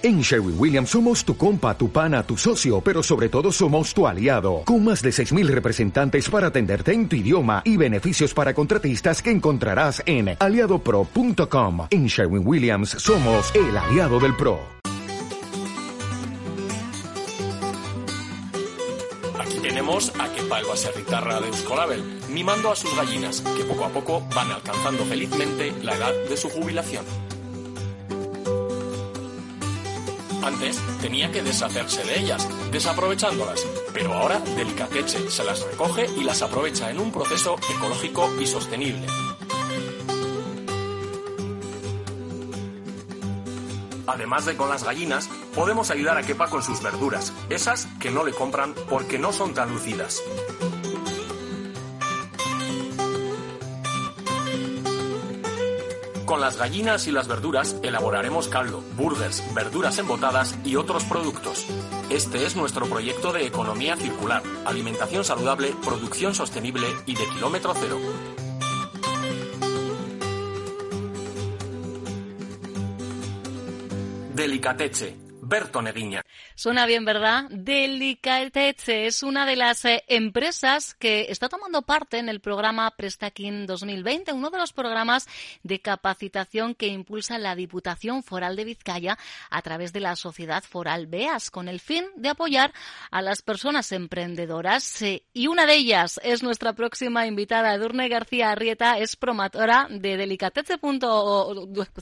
En Sherwin Williams somos tu compa, tu pana, tu socio, pero sobre todo somos tu aliado, con más de 6.000 representantes para atenderte en tu idioma y beneficios para contratistas que encontrarás en aliadopro.com. En Sherwin Williams somos el aliado del PRO. Aquí tenemos a Kepa el baserritarra de Euskolabel, mimando a sus gallinas, que poco a poco van alcanzando felizmente la edad de su jubilación. Antes tenía que deshacerse de ellas, desaprovechándolas, pero ahora Delicateche se las recoge y las aprovecha en un proceso ecológico y sostenible. Además de con las gallinas, podemos ayudar a Kepa con sus verduras, esas que no le compran porque no son tan lucidas. Con las gallinas y las verduras elaboraremos caldo, burgers, verduras embotadas y otros productos. Este es nuestro proyecto de economía circular, alimentación saludable, producción sostenible y de kilómetro cero. Delicateche, Berto Neguiña. Suena bien, ¿verdad? Delicateche es una de las eh, empresas que está tomando parte en el programa Prestakin 2020, uno de los programas de capacitación que impulsa la Diputación Foral de Vizcaya a través de la Sociedad Foral BEAS, con el fin de apoyar a las personas emprendedoras. Y una de ellas es nuestra próxima invitada, Edurne García Arrieta, es promotora de Delicateche.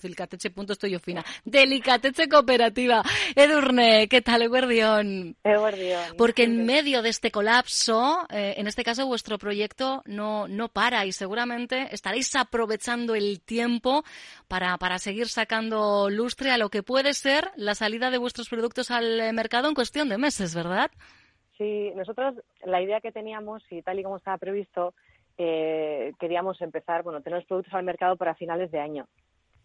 Delicateche. Estoy yo fina. Delicateche Cooperativa. Edurne, ¿qué tal? Eguardión. Porque en medio de este colapso, eh, en este caso vuestro proyecto no, no para y seguramente estaréis aprovechando el tiempo para, para seguir sacando lustre a lo que puede ser la salida de vuestros productos al eh, mercado en cuestión de meses, ¿verdad? Sí, nosotros la idea que teníamos y tal y como estaba previsto, eh, queríamos empezar, bueno, tener los productos al mercado para finales de año.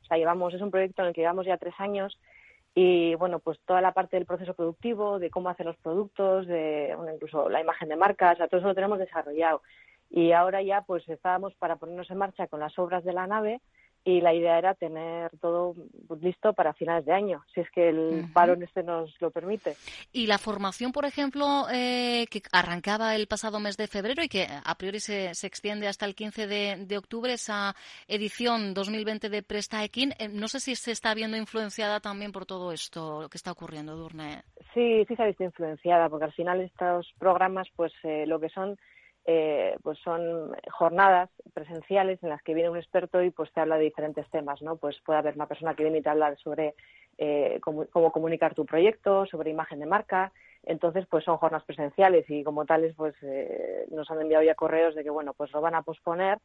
O sea, llevamos, es un proyecto en el que llevamos ya tres años y bueno, pues toda la parte del proceso productivo, de cómo hacer los productos, de incluso la imagen de marcas, todo eso lo tenemos desarrollado. Y ahora ya pues estábamos para ponernos en marcha con las obras de la nave y la idea era tener todo listo para finales de año, si es que el paro en este nos lo permite. Y la formación, por ejemplo, eh, que arrancaba el pasado mes de febrero y que a priori se, se extiende hasta el 15 de, octubre, esa edición 2020 de Presta Equin, eh, no sé si se está viendo influenciada también por todo esto que está ocurriendo, Durne. Sí, sí se ha visto influenciada, porque al final estos programas, pues eh, lo que son eh, pues son jornadas presenciales en las que viene un experto y pues te habla de diferentes temas, ¿no? Pues puede haber una persona que viene y te habla sobre eh, cómo, comunicar tu proyecto, sobre imagen de marca. Entonces, pues son jornadas presenciales y como tales, pues eh, nos han enviado ya correos de que, bueno, pues lo van a posponer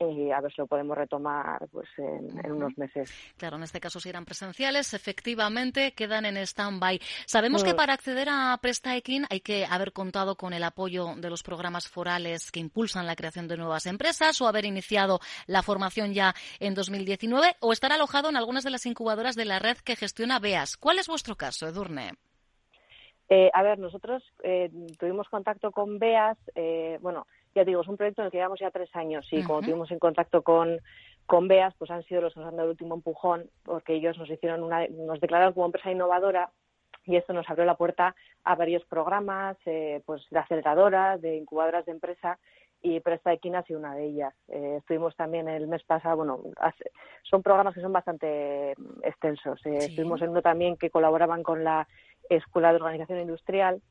y a ver si lo podemos retomar pues en, unos meses. Claro, en este caso si eran presenciales, efectivamente quedan en stand-by. Sabemos que mm. para acceder a Prestaekin hay que haber contado con el apoyo de los programas forales que impulsan la creación de nuevas empresas o haber iniciado la formación ya en 2019 o estar alojado en algunas de las incubadoras de la red que gestiona BEAS. ¿Cuál es vuestro caso, Edurne? Eh, a ver, nosotros eh, tuvimos contacto con BEAS, eh, bueno, ya digo, es un proyecto en el que llevamos ya tres años y como tuvimos en contacto con, con BEAS, pues han sido los que nos han dado el último empujón porque ellos nos hicieron una, nos declararon como empresa innovadora y esto nos abrió la puerta a varios programas, eh, pues de aceleradoras, de incubadoras de empresa y Presta Equina ha sido una de ellas. Eh, estuvimos también el mes pasado, bueno, son programas que son bastante extensos. Eh, estuvimos en uno también que colaboraban con la Escuela de Organización Industrial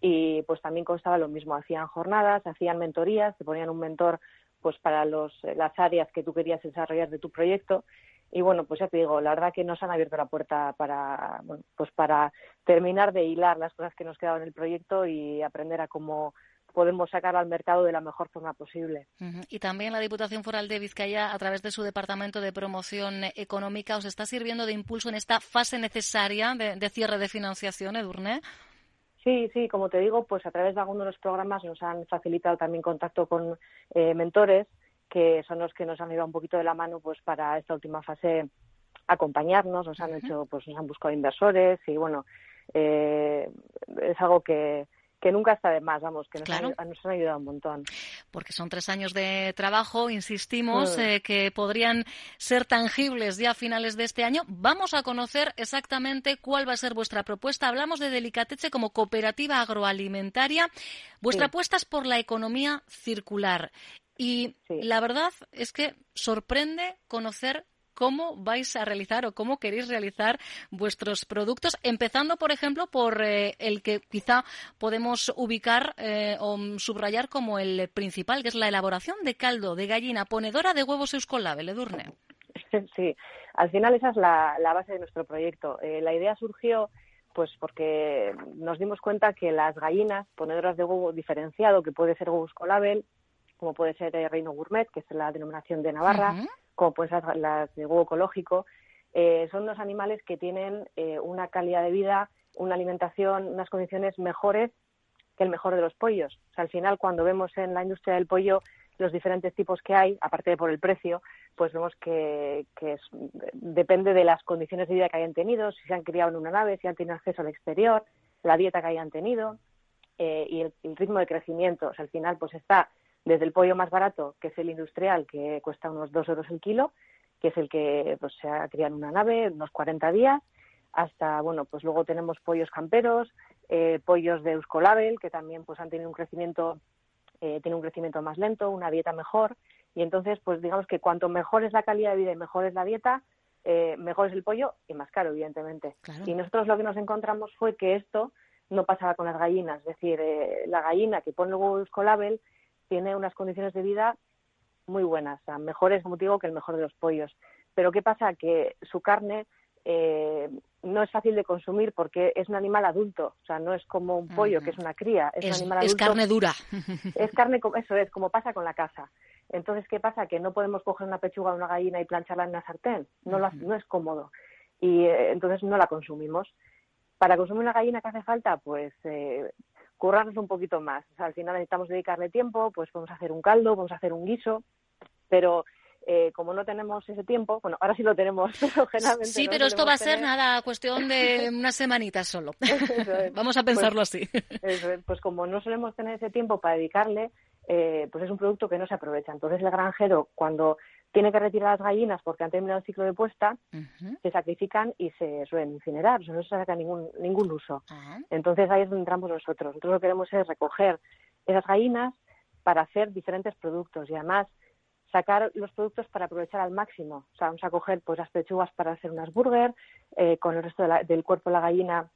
y pues también constaba lo mismo, hacían jornadas, hacían mentorías, te ponían un mentor pues para los, las áreas que tú querías desarrollar de tu proyecto y bueno, pues ya te digo, la verdad que nos han abierto la puerta para, bueno, pues para terminar de hilar las cosas que nos quedaban en el proyecto y aprender a cómo podemos sacar al mercado de la mejor forma posible. Y también la Diputación Foral de Vizcaya, a través de su Departamento de Promoción Económica, os está sirviendo de impulso en esta fase necesaria de cierre de financiación, Edurne. Sí, sí, como te digo, pues a través de algunos de los programas nos han facilitado también contacto con eh, mentores que son los que nos han ido un poquito de la mano pues para esta última fase acompañarnos, nos han hecho, pues nos han buscado inversores y bueno, eh, es algo que, que nunca está de más, vamos, que nos, han, nos han ayudado un montón. Porque son tres años de trabajo, insistimos, mm. eh, que podrían ser tangibles ya a finales de este año. Vamos a conocer exactamente cuál va a ser vuestra propuesta. Hablamos de Delicateche como cooperativa agroalimentaria. Vuestra apuesta es por la economía circular. Y la verdad es que sorprende conocer cómo vais a realizar o cómo queréis realizar vuestros productos, empezando, por ejemplo, por eh, el que quizá podemos ubicar eh, o subrayar como el principal, que es la elaboración de caldo de gallina ponedora de huevos Euskolab, Edurne. Sí, al final esa es la, base de nuestro proyecto. Eh, la idea surgió pues porque nos dimos cuenta que las gallinas ponedoras de huevo diferenciado, que puede ser huevo Euskolabel, como puede ser Reino Gourmet, que es la denominación de Navarra, como ser las de huevo ecológico, eh, son dos animales que tienen eh, una calidad de vida, una alimentación, unas condiciones mejores que el mejor de los pollos. Al final, cuando vemos en la industria del pollo los diferentes tipos que hay, aparte de por el precio, pues vemos que, depende de las condiciones de vida que hayan tenido, si se han criado en una nave, si han tenido acceso al exterior, la dieta que hayan tenido eh, y el, ritmo de crecimiento. Al final, pues está desde el pollo más barato, que es el industrial, que cuesta unos 2 euros el kilo, que es el que pues, se ha criado en una nave, unos 40 días, hasta, bueno, pues luego tenemos pollos camperos, eh, pollos de Euskolabel, que también pues han tenido un crecimiento, eh, tiene un crecimiento más lento, una dieta mejor, y entonces, pues digamos que cuanto mejor es la calidad de vida y mejor es la dieta, eh, mejor es el pollo y más caro, evidentemente. Y nosotros lo que nos encontramos fue que esto no pasaba con las gallinas, es decir, la gallina que pone el huevo Euskolabel tiene unas condiciones de vida muy buenas, mejores, como digo, que el mejor de los pollos. Pero ¿qué pasa? Que su carne eh, no es fácil de consumir porque es un animal adulto, o sea, no es como un pollo, que es una cría, es, un animal adulto. Es carne dura. Es carne, eso es, como pasa con la caza. Entonces, ¿qué pasa? Que no podemos coger una pechuga de una gallina y plancharla en una sartén, no, no es cómodo. Y eh, entonces no la consumimos. Para consumir una gallina, ¿qué hace falta? Pues eh, currarnos un poquito más. O sea, al final necesitamos dedicarle tiempo, pues podemos hacer un caldo, podemos hacer un guiso, pero eh, como no tenemos ese tiempo, bueno, ahora sí lo tenemos, pero generalmente. Sí, pero esto va a ser nada, cuestión de unas semanitas solo. Vamos a pensarlo pues, así. pues como no solemos tener ese tiempo para dedicarle, eh, pues es un producto que no se aprovecha. Entonces el granjero, cuando tiene que retirar las gallinas porque han terminado el ciclo de puesta, se sacrifican y se suelen incinerar, o sea, no se saca ningún, ningún uso. Ah. Entonces ahí es donde entramos nosotros. Nosotros lo que queremos es recoger esas gallinas para hacer diferentes productos y además sacar los productos para aprovechar al máximo. O sea, vamos a coger pues las pechugas para hacer unas burger, eh, con el resto del cuerpo de la gallina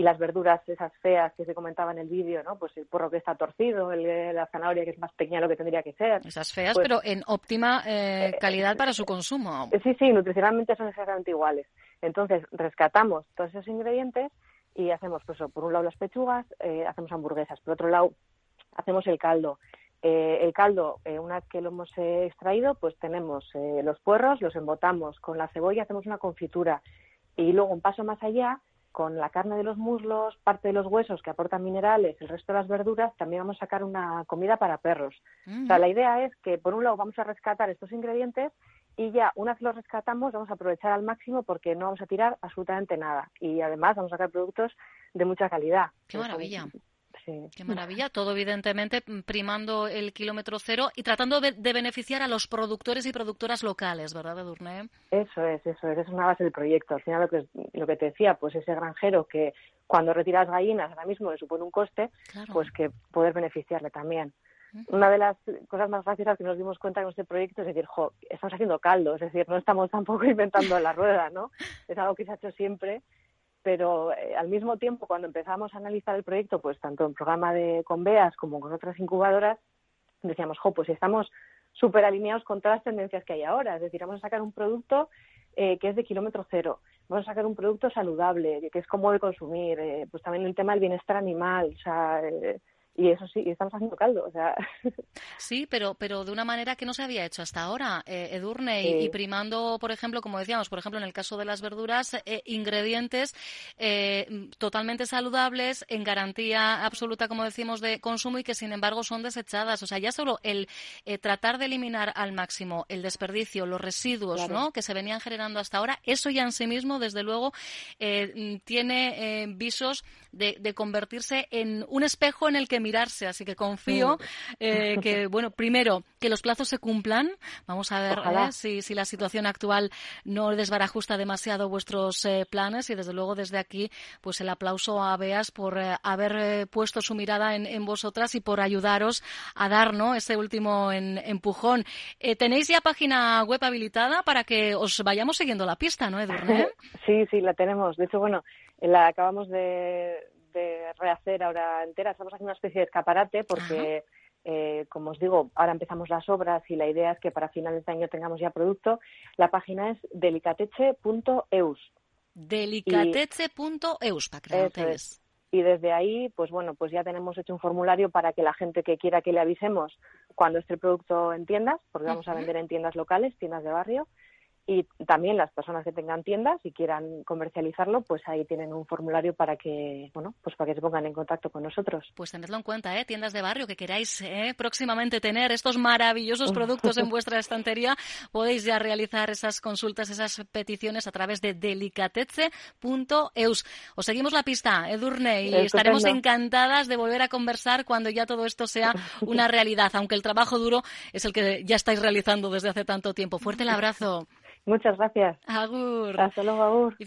y las verduras esas feas que se comentaba en el vídeo, ¿no? Pues el porro que está torcido, el, la zanahoria que es más pequeña de lo que tendría que ser. Esas feas, pues pero en óptima eh, calidad para su consumo. Eh, sí, sí, nutricionalmente son exactamente iguales. Entonces, rescatamos todos esos ingredientes y hacemos, pues, por un lado las pechugas, eh, hacemos hamburguesas, por otro lado hacemos el caldo. el caldo, una vez que lo hemos extraído, pues tenemos los puerros, los embotamos con la cebolla, hacemos una confitura y luego un paso más allá con la carne de los muslos, parte de los huesos que aportan minerales, el resto de las verduras, también vamos a sacar una comida para perros. O sea, la idea es que, por un lado, vamos a rescatar estos ingredientes y ya, una vez los rescatamos, vamos a aprovechar al máximo porque no vamos a tirar absolutamente nada. Y además vamos a sacar productos de mucha calidad. ¡Qué maravilla! Qué maravilla. Todo, evidentemente, primando el kilómetro cero y tratando de, beneficiar a los productores y productoras locales, ¿verdad, Edurne? Eso es, eso es. Es una base del proyecto. Al final, lo que, lo que te decía, pues ese granjero que cuando retiras gallinas ahora mismo le supone un coste, pues que poder beneficiarle también. Una de las cosas más fáciles que nos dimos cuenta con este proyecto es decir, jo, estamos haciendo caldo, es decir, no estamos tampoco inventando la rueda, ¿no? Es algo que se ha hecho siempre pero eh, al mismo tiempo cuando empezamos a analizar el proyecto, pues tanto en programa de Conveas como con otras incubadoras, decíamos, jo, pues estamos súper alineados con todas las tendencias que hay ahora, es decir, vamos a sacar un producto eh, que es de kilómetro cero, vamos a sacar un producto saludable, que es cómodo de consumir, eh, pues también el tema del bienestar animal, o sea, y eso sí, estamos haciendo caldo, o sea. Sí, pero, pero de una manera que no se había hecho hasta ahora, eh, Edurne, y, primando, por ejemplo, como decíamos, por ejemplo, en el caso de las verduras, eh, ingredientes eh, totalmente saludables, en garantía absoluta, como decimos, de consumo y que, sin embargo, son desechadas. O sea, ya solo el tratar de eliminar al máximo el desperdicio, los residuos, ¿no?, que se venían generando hasta ahora, eso ya en sí mismo, desde luego, tiene visos de, de convertirse en un espejo en el que mirarse. Así que confío mm. eh, que, bueno, primero, que los plazos se cumplan. Vamos a ver eh, si, si, la situación actual no desbarajusta demasiado vuestros eh, planes y, desde luego, desde aquí, pues el aplauso a Beas por haber puesto su mirada en, vosotras y por ayudaros a dar ¿no? ese último empujón. ¿Tenéis ya página web habilitada para que os vayamos siguiendo la pista, no, Edurne? Sí, sí, la tenemos. De hecho, bueno, la acabamos de, de rehacer ahora entera. Estamos haciendo una especie de escaparate porque, eh, como os digo, ahora empezamos las obras y la idea es que para finales de año tengamos ya producto. La página es delicateche.eus. Delicateche.eus, para que Y desde ahí, pues bueno, pues ya tenemos hecho un formulario para que la gente que quiera que le avisemos cuando esté el producto en tiendas, porque vamos a vender en tiendas locales, tiendas de barrio, y también las personas que tengan tiendas y quieran comercializarlo, pues ahí tienen un formulario para que, bueno, pues para que se pongan en contacto con nosotros. Pues tenedlo en cuenta, ¿eh? tiendas de barrio que queráis ¿eh? próximamente tener estos maravillosos productos en vuestra estantería, podéis ya realizar esas consultas, esas peticiones a través de delicateze.eus. Os seguimos la pista, Edurne, y estaremos encantadas de volver a conversar cuando ya todo esto sea una realidad, aunque el trabajo duro es el que ya estáis realizando desde hace tanto tiempo. Fuerte el abrazo. Muchas gracias. Agur. Hasta luego, Agur.